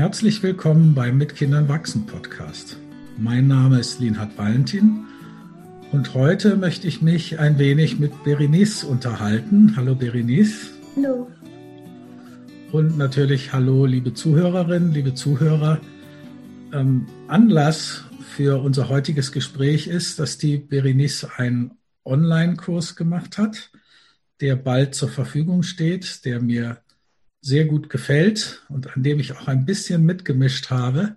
Herzlich willkommen beim Mit Kindern wachsen Podcast. Mein Name ist Linhard Valentin und heute möchte ich mich ein wenig mit Berenice unterhalten. Hallo Berenice. Hallo. Und natürlich hallo liebe Zuhörerinnen, liebe Zuhörer. Ähm, Anlass für unser heutiges Gespräch ist, dass die Berenice einen Online-Kurs gemacht hat, der bald zur Verfügung steht, der mir sehr gut gefällt und an dem ich auch ein bisschen mitgemischt habe.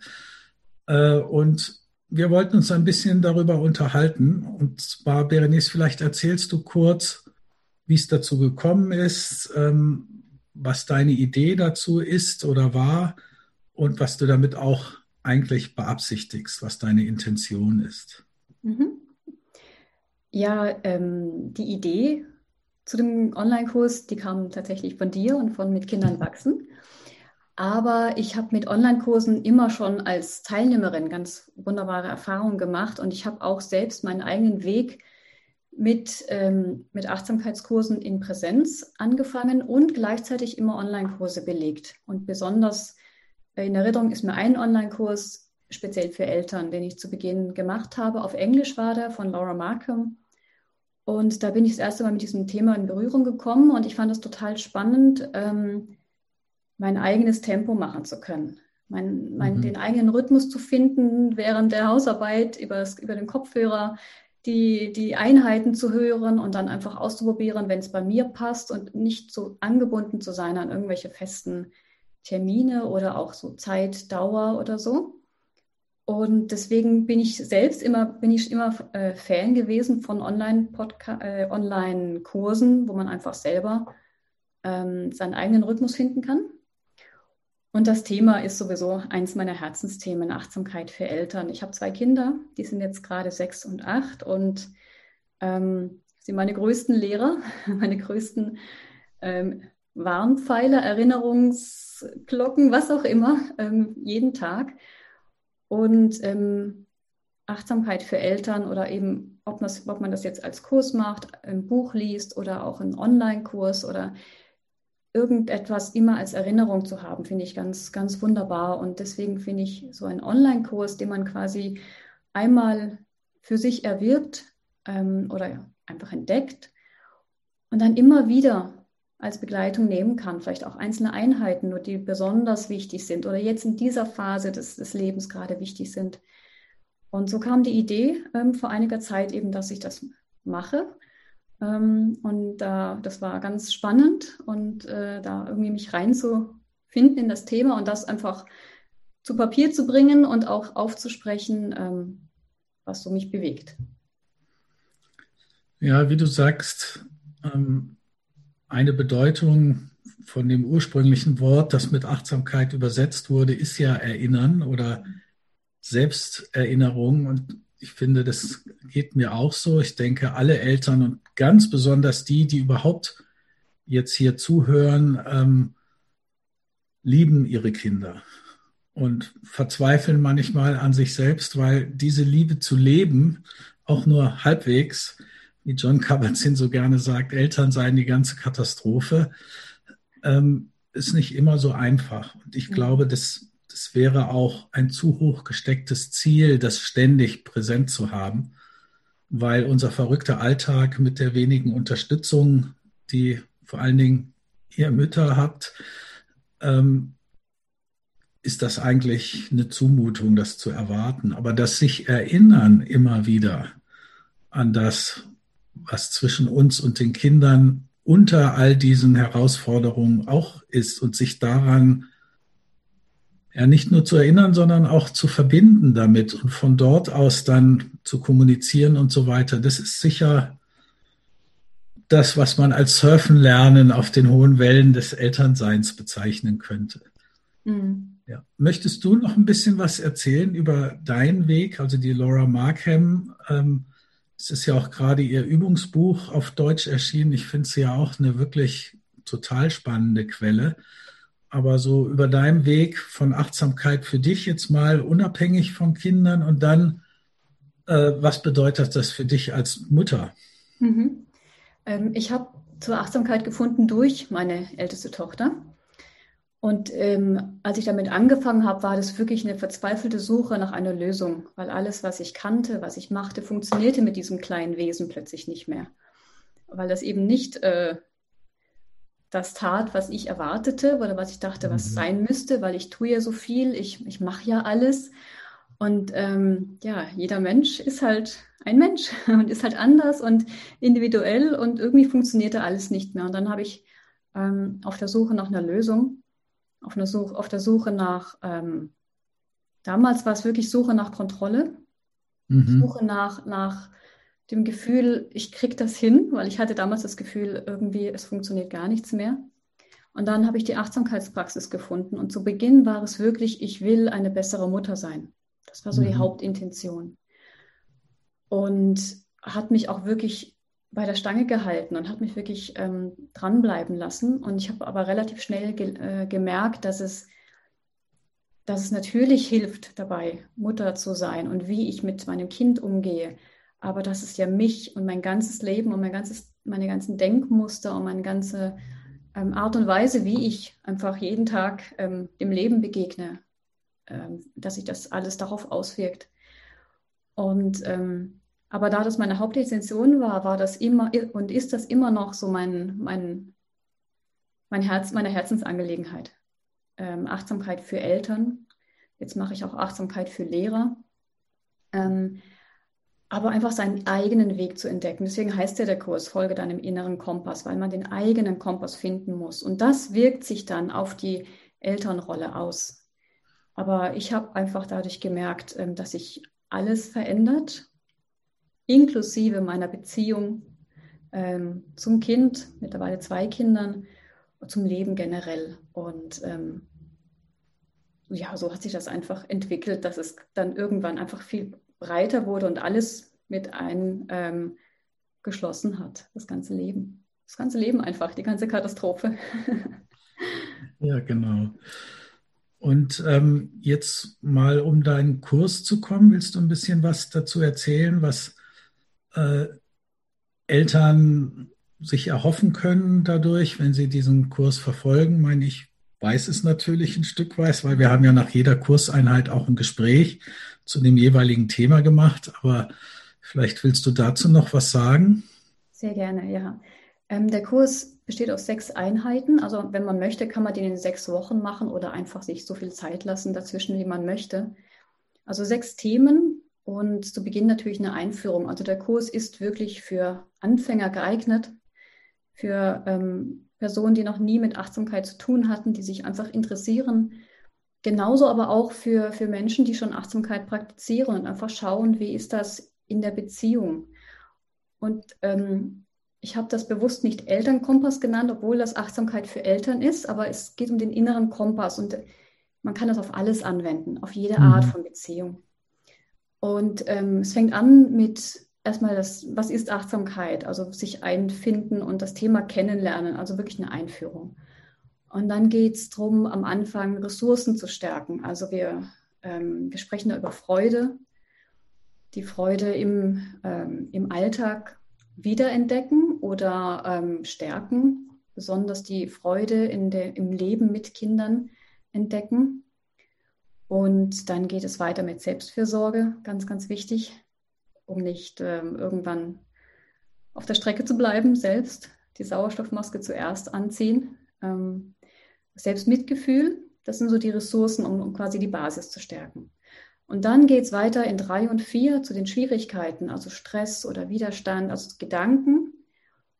Äh, und wir wollten uns ein bisschen darüber unterhalten. Und zwar, Berenice, vielleicht erzählst du kurz, wie es dazu gekommen ist, ähm, was deine Idee dazu ist oder war und was du damit auch eigentlich beabsichtigst, was deine Intention ist. Mhm. Ja, ähm, die Idee zu dem Online-Kurs, die kam tatsächlich von dir und von Mit Kindern wachsen. Aber ich habe mit Online-Kursen immer schon als Teilnehmerin ganz wunderbare Erfahrungen gemacht und ich habe auch selbst meinen eigenen Weg mit, ähm, mit Achtsamkeitskursen in Präsenz angefangen und gleichzeitig immer Online-Kurse belegt. Und besonders in Erinnerung ist mir ein Online-Kurs speziell für Eltern, den ich zu Beginn gemacht habe. Auf Englisch war der von Laura Markham und da bin ich das erste Mal mit diesem Thema in Berührung gekommen und ich fand es total spannend, ähm, mein eigenes Tempo machen zu können. Mein, mein, mhm. Den eigenen Rhythmus zu finden während der Hausarbeit über, über den Kopfhörer, die, die Einheiten zu hören und dann einfach auszuprobieren, wenn es bei mir passt und nicht so angebunden zu sein an irgendwelche festen Termine oder auch so Zeit, Dauer oder so. Und deswegen bin ich selbst immer, bin ich immer äh, Fan gewesen von Online-Kursen, äh, Online wo man einfach selber ähm, seinen eigenen Rhythmus finden kann. Und das Thema ist sowieso eins meiner Herzensthemen, Achtsamkeit für Eltern. Ich habe zwei Kinder, die sind jetzt gerade sechs und acht und ähm, sind meine größten Lehrer, meine größten ähm, Warnpfeiler, Erinnerungsglocken, was auch immer, ähm, jeden Tag. Und ähm, Achtsamkeit für Eltern oder eben, ob, das, ob man das jetzt als Kurs macht, ein Buch liest oder auch einen Online-Kurs oder irgendetwas immer als Erinnerung zu haben, finde ich ganz, ganz wunderbar. Und deswegen finde ich so einen Online-Kurs, den man quasi einmal für sich erwirbt ähm, oder einfach entdeckt und dann immer wieder als Begleitung nehmen kann. Vielleicht auch einzelne Einheiten, nur die besonders wichtig sind oder jetzt in dieser Phase des, des Lebens gerade wichtig sind. Und so kam die Idee ähm, vor einiger Zeit eben, dass ich das mache. Ähm, und äh, das war ganz spannend und äh, da irgendwie mich reinzufinden in das Thema und das einfach zu Papier zu bringen und auch aufzusprechen, ähm, was so mich bewegt. Ja, wie du sagst, ähm, eine Bedeutung von dem ursprünglichen Wort, das mit Achtsamkeit übersetzt wurde, ist ja Erinnern oder Selbsterinnerung. Und ich finde, das geht mir auch so. Ich denke, alle Eltern und ganz besonders die, die überhaupt jetzt hier zuhören, ähm, lieben ihre Kinder und verzweifeln manchmal an sich selbst, weil diese Liebe zu leben auch nur halbwegs wie John Kabat-Zinn so gerne sagt, Eltern seien die ganze Katastrophe, ähm, ist nicht immer so einfach. Und ich glaube, das, das wäre auch ein zu hoch gestecktes Ziel, das ständig präsent zu haben, weil unser verrückter Alltag mit der wenigen Unterstützung, die vor allen Dingen ihr Mütter habt, ähm, ist das eigentlich eine Zumutung, das zu erwarten. Aber das sich erinnern immer wieder an das, was zwischen uns und den Kindern unter all diesen Herausforderungen auch ist und sich daran ja nicht nur zu erinnern, sondern auch zu verbinden damit und von dort aus dann zu kommunizieren und so weiter. Das ist sicher das, was man als Surfen lernen auf den hohen Wellen des Elternseins bezeichnen könnte. Mhm. Ja. Möchtest du noch ein bisschen was erzählen über deinen Weg? Also die Laura Markham ähm, es ist ja auch gerade Ihr Übungsbuch auf Deutsch erschienen. Ich finde es ja auch eine wirklich total spannende Quelle. Aber so über deinen Weg von Achtsamkeit für dich jetzt mal unabhängig von Kindern und dann, äh, was bedeutet das für dich als Mutter? Mhm. Ähm, ich habe zur Achtsamkeit gefunden durch meine älteste Tochter. Und ähm, als ich damit angefangen habe, war das wirklich eine verzweifelte Suche nach einer Lösung, weil alles, was ich kannte, was ich machte, funktionierte mit diesem kleinen Wesen plötzlich nicht mehr. Weil das eben nicht äh, das tat, was ich erwartete oder was ich dachte, was mhm. sein müsste, weil ich tue ja so viel, ich, ich mache ja alles. Und ähm, ja, jeder Mensch ist halt ein Mensch und ist halt anders und individuell und irgendwie funktionierte alles nicht mehr. Und dann habe ich ähm, auf der Suche nach einer Lösung, auf, eine Such, auf der Suche nach, ähm, damals war es wirklich Suche nach Kontrolle, mhm. Suche nach, nach dem Gefühl, ich kriege das hin, weil ich hatte damals das Gefühl, irgendwie es funktioniert gar nichts mehr. Und dann habe ich die Achtsamkeitspraxis gefunden. Und zu Beginn war es wirklich, ich will eine bessere Mutter sein. Das war so mhm. die Hauptintention. Und hat mich auch wirklich bei der Stange gehalten und hat mich wirklich ähm, dranbleiben lassen. Und ich habe aber relativ schnell ge äh, gemerkt, dass es, dass es natürlich hilft, dabei Mutter zu sein und wie ich mit meinem Kind umgehe. Aber dass es ja mich und mein ganzes Leben und mein ganzes, meine ganzen Denkmuster und meine ganze ähm, Art und Weise, wie ich einfach jeden Tag ähm, dem Leben begegne, ähm, dass sich das alles darauf auswirkt. Und ähm, aber da das meine Hauptintention war, war das immer und ist das immer noch so mein, mein, mein Herz, meine Herzensangelegenheit. Ähm, Achtsamkeit für Eltern. Jetzt mache ich auch Achtsamkeit für Lehrer. Ähm, aber einfach seinen eigenen Weg zu entdecken. Deswegen heißt ja der Kurs Folge deinem inneren Kompass, weil man den eigenen Kompass finden muss. Und das wirkt sich dann auf die Elternrolle aus. Aber ich habe einfach dadurch gemerkt, ähm, dass sich alles verändert inklusive meiner Beziehung ähm, zum Kind, mittlerweile zwei Kindern, zum Leben generell. Und ähm, ja, so hat sich das einfach entwickelt, dass es dann irgendwann einfach viel breiter wurde und alles mit einem ähm, geschlossen hat, das ganze Leben. Das ganze Leben einfach, die ganze Katastrophe. ja, genau. Und ähm, jetzt mal, um deinen Kurs zu kommen, willst du ein bisschen was dazu erzählen, was äh, Eltern sich erhoffen können dadurch, wenn sie diesen Kurs verfolgen. Meine, ich weiß es natürlich ein Stück weit, weil wir haben ja nach jeder Kurseinheit auch ein Gespräch zu dem jeweiligen Thema gemacht. Aber vielleicht willst du dazu noch was sagen? Sehr gerne, ja. Ähm, der Kurs besteht aus sechs Einheiten. Also wenn man möchte, kann man den in sechs Wochen machen oder einfach sich so viel Zeit lassen dazwischen, wie man möchte. Also sechs Themen, und zu Beginn natürlich eine Einführung. Also der Kurs ist wirklich für Anfänger geeignet, für ähm, Personen, die noch nie mit Achtsamkeit zu tun hatten, die sich einfach interessieren. Genauso aber auch für, für Menschen, die schon Achtsamkeit praktizieren und einfach schauen, wie ist das in der Beziehung. Und ähm, ich habe das bewusst nicht Elternkompass genannt, obwohl das Achtsamkeit für Eltern ist, aber es geht um den inneren Kompass und man kann das auf alles anwenden, auf jede mhm. Art von Beziehung. Und ähm, es fängt an mit erstmal das, was ist Achtsamkeit? Also sich einfinden und das Thema kennenlernen, also wirklich eine Einführung. Und dann geht es darum, am Anfang Ressourcen zu stärken. Also wir, ähm, wir sprechen da über Freude, die Freude im, ähm, im Alltag wiederentdecken oder ähm, stärken, besonders die Freude in der, im Leben mit Kindern entdecken. Und dann geht es weiter mit Selbstfürsorge, ganz, ganz wichtig, um nicht ähm, irgendwann auf der Strecke zu bleiben, selbst die Sauerstoffmaske zuerst anziehen. Ähm, Selbstmitgefühl, das sind so die Ressourcen, um, um quasi die Basis zu stärken. Und dann geht es weiter in drei und vier zu den Schwierigkeiten, also Stress oder Widerstand, also Gedanken,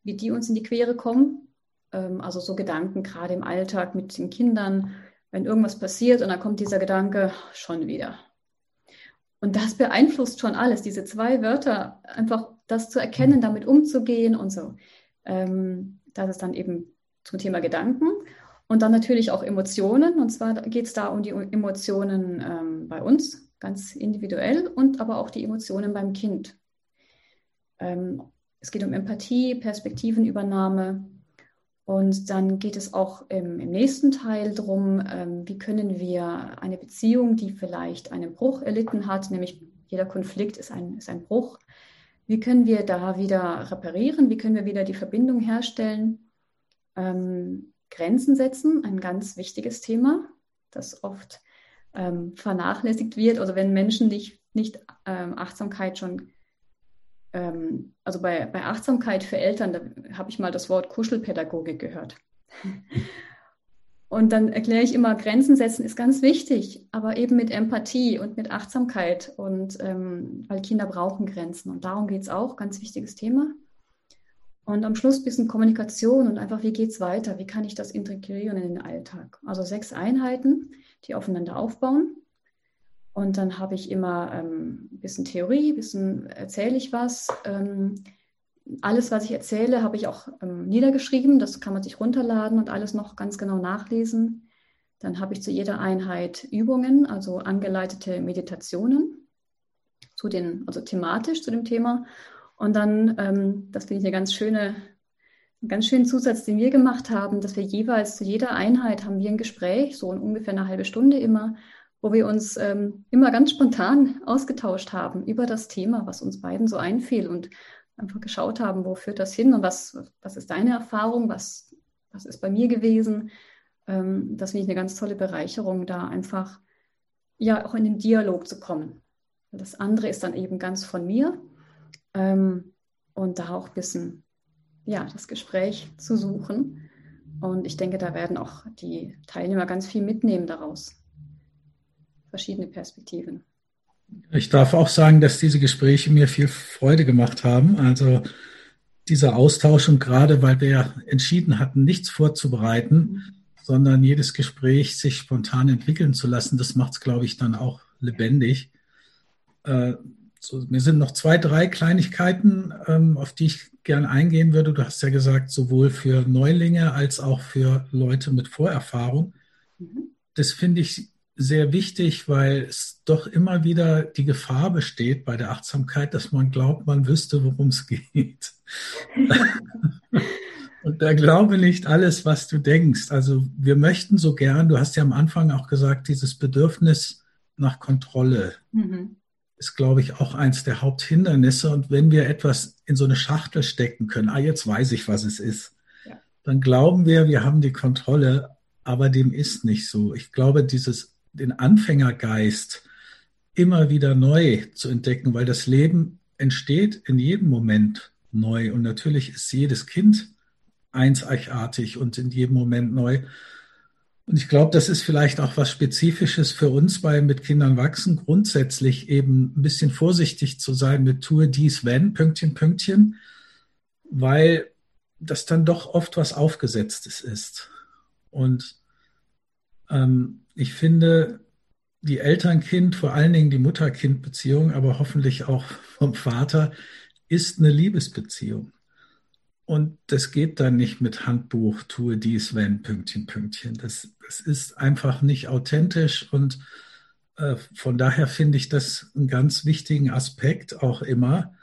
wie die uns in die Quere kommen. Ähm, also so Gedanken gerade im Alltag mit den Kindern, wenn irgendwas passiert und dann kommt dieser Gedanke schon wieder. Und das beeinflusst schon alles, diese zwei Wörter, einfach das zu erkennen, damit umzugehen und so. Ähm, das ist dann eben zum Thema Gedanken. Und dann natürlich auch Emotionen. Und zwar geht es da um die Emotionen ähm, bei uns, ganz individuell, und aber auch die Emotionen beim Kind. Ähm, es geht um Empathie, Perspektivenübernahme, und dann geht es auch im, im nächsten Teil darum, ähm, wie können wir eine Beziehung, die vielleicht einen Bruch erlitten hat, nämlich jeder Konflikt ist ein, ist ein Bruch, wie können wir da wieder reparieren, wie können wir wieder die Verbindung herstellen, ähm, Grenzen setzen, ein ganz wichtiges Thema, das oft ähm, vernachlässigt wird. Also wenn Menschen nicht, nicht ähm, Achtsamkeit schon, ähm, also bei, bei Achtsamkeit für Eltern, da habe ich mal das Wort Kuschelpädagogik gehört. Und dann erkläre ich immer, Grenzen setzen ist ganz wichtig, aber eben mit Empathie und mit Achtsamkeit. Und ähm, weil Kinder brauchen Grenzen. Und darum geht es auch, ganz wichtiges Thema. Und am Schluss ein bisschen Kommunikation und einfach, wie geht es weiter? Wie kann ich das integrieren in den Alltag? Also sechs Einheiten, die aufeinander aufbauen. Und dann habe ich immer ähm, ein bisschen Theorie, ein bisschen erzähle ich was. Ähm, alles, was ich erzähle, habe ich auch ähm, niedergeschrieben. Das kann man sich runterladen und alles noch ganz genau nachlesen. Dann habe ich zu jeder Einheit Übungen, also angeleitete Meditationen zu den, also thematisch zu dem Thema. Und dann, ähm, das finde ich eine ganz schöne, einen ganz schönen Zusatz, den wir gemacht haben, dass wir jeweils zu jeder Einheit haben wir ein Gespräch, so ungefähr eine halbe Stunde immer, wo wir uns ähm, immer ganz spontan ausgetauscht haben über das Thema, was uns beiden so einfiel und einfach geschaut haben, wo führt das hin und was, was ist deine Erfahrung, was, was ist bei mir gewesen. Ähm, das finde ich eine ganz tolle Bereicherung, da einfach ja auch in den Dialog zu kommen. Das andere ist dann eben ganz von mir ähm, und da auch ein bisschen ja, das Gespräch zu suchen. Und ich denke, da werden auch die Teilnehmer ganz viel mitnehmen daraus. Verschiedene Perspektiven. Ich darf auch sagen, dass diese Gespräche mir viel Freude gemacht haben. Also dieser Austausch und gerade weil wir entschieden hatten, nichts vorzubereiten, mhm. sondern jedes Gespräch sich spontan entwickeln zu lassen, das macht es, glaube ich, dann auch lebendig. Äh, so, mir sind noch zwei, drei Kleinigkeiten, ähm, auf die ich gern eingehen würde. Du hast ja gesagt, sowohl für Neulinge als auch für Leute mit Vorerfahrung. Mhm. Das finde ich sehr wichtig, weil es doch immer wieder die Gefahr besteht bei der Achtsamkeit, dass man glaubt, man wüsste, worum es geht. Und da glaube nicht alles, was du denkst. Also wir möchten so gern, du hast ja am Anfang auch gesagt, dieses Bedürfnis nach Kontrolle. Mhm ist, glaube ich, auch eins der Haupthindernisse. Und wenn wir etwas in so eine Schachtel stecken können, ah, jetzt weiß ich, was es ist, ja. dann glauben wir, wir haben die Kontrolle, aber dem ist nicht so. Ich glaube, dieses, den Anfängergeist immer wieder neu zu entdecken, weil das Leben entsteht in jedem Moment neu. Und natürlich ist jedes Kind einzigartig und in jedem Moment neu. Und ich glaube, das ist vielleicht auch was Spezifisches für uns bei Mit Kindern wachsen, grundsätzlich eben ein bisschen vorsichtig zu sein mit tue dies, wenn, Pünktchen, Pünktchen, weil das dann doch oft was Aufgesetztes ist. Und ähm, ich finde, die Eltern-Kind, vor allen Dingen die Mutter-Kind-Beziehung, aber hoffentlich auch vom Vater, ist eine Liebesbeziehung. Und das geht dann nicht mit Handbuch, tue dies, wenn, Pünktchen, Pünktchen. Das, das ist einfach nicht authentisch und äh, von daher finde ich das einen ganz wichtigen Aspekt auch immer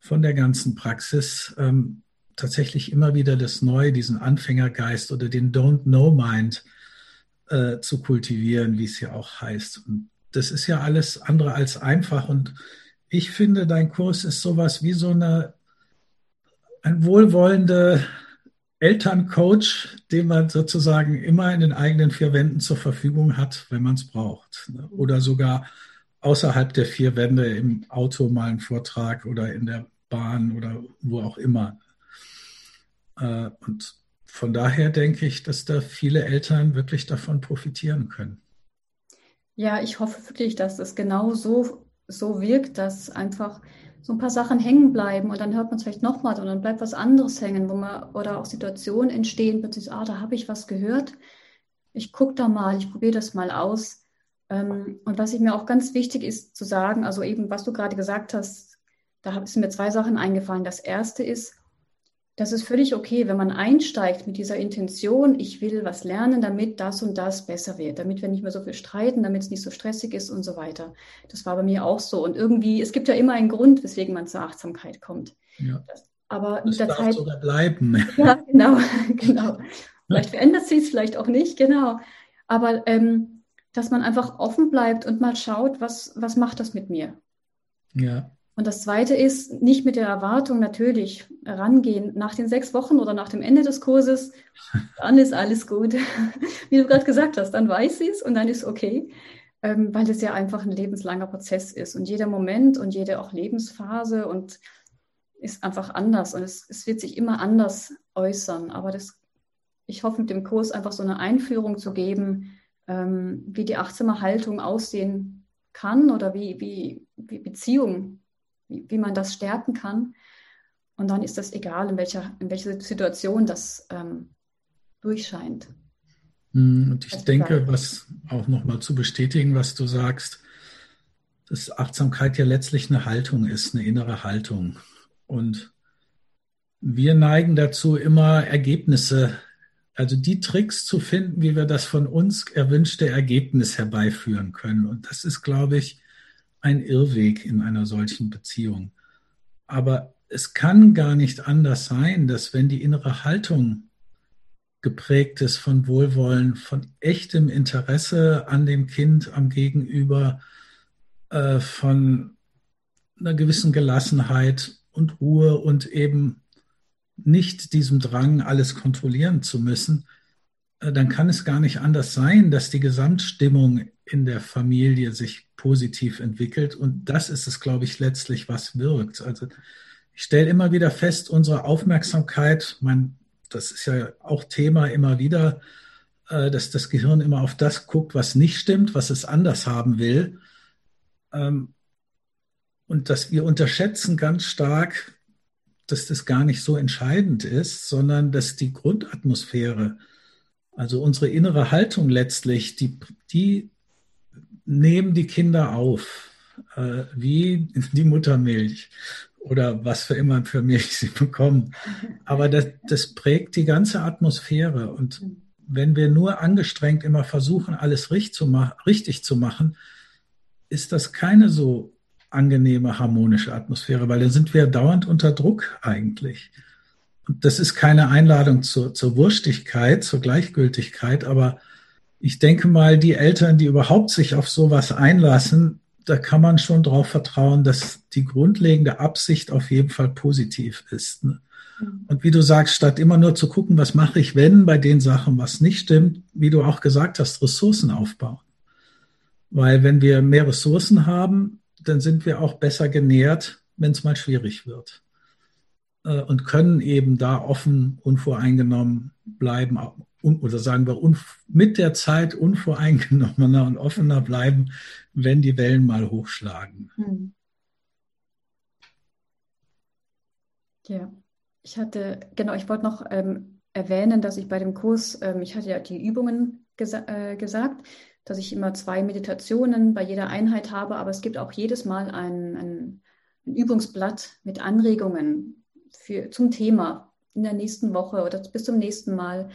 von der ganzen Praxis. Ähm, tatsächlich immer wieder das Neue, diesen Anfängergeist oder den Don't Know Mind äh, zu kultivieren, wie es ja auch heißt. Und das ist ja alles andere als einfach. Und ich finde, dein Kurs ist sowas wie so eine ein wohlwollender Elterncoach, den man sozusagen immer in den eigenen vier Wänden zur Verfügung hat, wenn man es braucht. Ne? Oder sogar außerhalb der vier Wände im Auto mal einen Vortrag oder in der Bahn oder wo auch immer. Äh, und von daher denke ich, dass da viele Eltern wirklich davon profitieren können. Ja, ich hoffe wirklich, dass es genau so, so wirkt, dass einfach so ein paar Sachen hängen bleiben und dann hört man es vielleicht nochmal und dann bleibt was anderes hängen, wo man oder auch Situationen entstehen, plötzlich, ah, da habe ich was gehört. Ich gucke da mal, ich probiere das mal aus. Ähm, und was ich mir auch ganz wichtig ist zu sagen, also eben, was du gerade gesagt hast, da sind mir zwei Sachen eingefallen. Das erste ist, das ist völlig okay, wenn man einsteigt mit dieser Intention, ich will was lernen, damit das und das besser wird, damit wir nicht mehr so viel streiten, damit es nicht so stressig ist und so weiter. Das war bei mir auch so. Und irgendwie, es gibt ja immer einen Grund, weswegen man zur Achtsamkeit kommt. Ja. Das, aber das mit der darf Zeit, sogar bleiben. Ja, genau, genau. Vielleicht verändert sich es, vielleicht auch nicht, genau. Aber ähm, dass man einfach offen bleibt und mal schaut, was, was macht das mit mir? Ja. Und das Zweite ist, nicht mit der Erwartung natürlich rangehen, nach den sechs Wochen oder nach dem Ende des Kurses, dann ist alles gut. Wie du gerade gesagt hast, dann weiß sie es und dann ist okay, ähm, weil es ja einfach ein lebenslanger Prozess ist. Und jeder Moment und jede auch Lebensphase und ist einfach anders und es, es wird sich immer anders äußern. Aber das, ich hoffe, mit dem Kurs einfach so eine Einführung zu geben, ähm, wie die achtsame Haltung aussehen kann oder wie, wie, wie Beziehung wie, wie man das stärken kann. Und dann ist das egal, in welcher, in welcher Situation das ähm, durchscheint. Hm, und ich das denke, was auch nochmal zu bestätigen, was du sagst, dass Achtsamkeit ja letztlich eine Haltung ist, eine innere Haltung. Und wir neigen dazu, immer Ergebnisse, also die Tricks zu finden, wie wir das von uns erwünschte Ergebnis herbeiführen können. Und das ist, glaube ich, ein Irrweg in einer solchen Beziehung. Aber es kann gar nicht anders sein, dass wenn die innere Haltung geprägt ist von Wohlwollen, von echtem Interesse an dem Kind, am Gegenüber, äh, von einer gewissen Gelassenheit und Ruhe und eben nicht diesem Drang, alles kontrollieren zu müssen, dann kann es gar nicht anders sein, dass die Gesamtstimmung in der Familie sich positiv entwickelt. Und das ist es, glaube ich, letztlich, was wirkt. Also ich stelle immer wieder fest, unsere Aufmerksamkeit, mein, das ist ja auch Thema immer wieder, äh, dass das Gehirn immer auf das guckt, was nicht stimmt, was es anders haben will. Ähm, und dass wir unterschätzen ganz stark, dass das gar nicht so entscheidend ist, sondern dass die Grundatmosphäre, also unsere innere Haltung letztlich, die, die nehmen die Kinder auf, äh, wie die Muttermilch oder was für immer für Milch sie bekommen. Aber das, das prägt die ganze Atmosphäre. Und wenn wir nur angestrengt immer versuchen, alles richtig zu, ma richtig zu machen, ist das keine so angenehme, harmonische Atmosphäre, weil dann sind wir dauernd unter Druck eigentlich. Und das ist keine Einladung zur, zur Wurstigkeit, zur Gleichgültigkeit, aber ich denke mal, die Eltern, die überhaupt sich auf sowas einlassen, da kann man schon darauf vertrauen, dass die grundlegende Absicht auf jeden Fall positiv ist. Ne? Mhm. Und wie du sagst, statt immer nur zu gucken, was mache ich, wenn bei den Sachen was nicht stimmt, wie du auch gesagt hast, Ressourcen aufbauen. Weil wenn wir mehr Ressourcen haben, dann sind wir auch besser genährt, wenn es mal schwierig wird. Äh, und können eben da offen, unvoreingenommen bleiben, oder sagen wir, mit der Zeit unvoreingenommener und offener bleiben, wenn die Wellen mal hochschlagen. Hm. Ja, ich hatte, genau, ich wollte noch ähm, erwähnen, dass ich bei dem Kurs, ähm, ich hatte ja die Übungen gesa äh, gesagt, dass ich immer zwei Meditationen bei jeder Einheit habe, aber es gibt auch jedes Mal ein, ein, ein Übungsblatt mit Anregungen für, zum Thema in der nächsten Woche oder bis zum nächsten Mal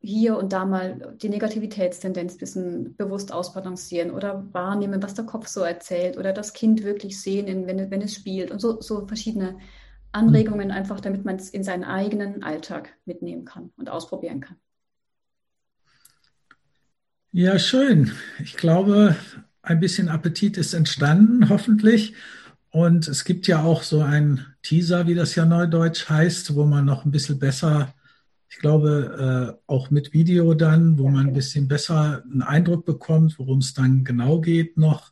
hier und da mal die Negativitätstendenz ein bisschen bewusst ausbalancieren oder wahrnehmen, was der Kopf so erzählt oder das Kind wirklich sehen, wenn, wenn es spielt und so, so verschiedene Anregungen mhm. einfach, damit man es in seinen eigenen Alltag mitnehmen kann und ausprobieren kann. Ja, schön. Ich glaube, ein bisschen Appetit ist entstanden, hoffentlich. Und es gibt ja auch so ein Teaser, wie das ja neudeutsch heißt, wo man noch ein bisschen besser ich glaube, äh, auch mit Video dann, wo man ein bisschen besser einen Eindruck bekommt, worum es dann genau geht noch.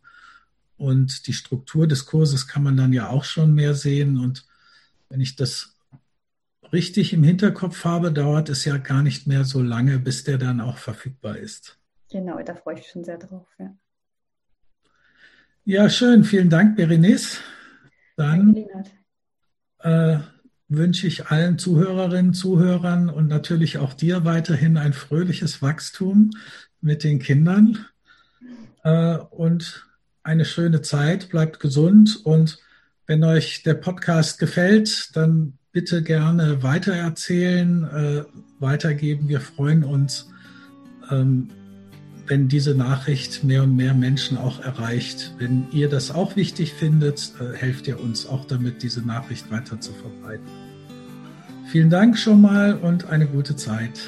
Und die Struktur des Kurses kann man dann ja auch schon mehr sehen. Und wenn ich das richtig im Hinterkopf habe, dauert es ja gar nicht mehr so lange, bis der dann auch verfügbar ist. Genau, da freue ich mich schon sehr drauf. Ja, ja schön. Vielen Dank, Berenice. Dann äh, wünsche ich allen Zuhörerinnen, Zuhörern und natürlich auch dir weiterhin ein fröhliches Wachstum mit den Kindern äh, und eine schöne Zeit. Bleibt gesund und wenn euch der Podcast gefällt, dann bitte gerne weitererzählen, äh, weitergeben. Wir freuen uns, ähm, wenn diese Nachricht mehr und mehr Menschen auch erreicht. Wenn ihr das auch wichtig findet, äh, helft ihr uns auch damit, diese Nachricht weiter zu verbreiten. Vielen Dank schon mal und eine gute Zeit.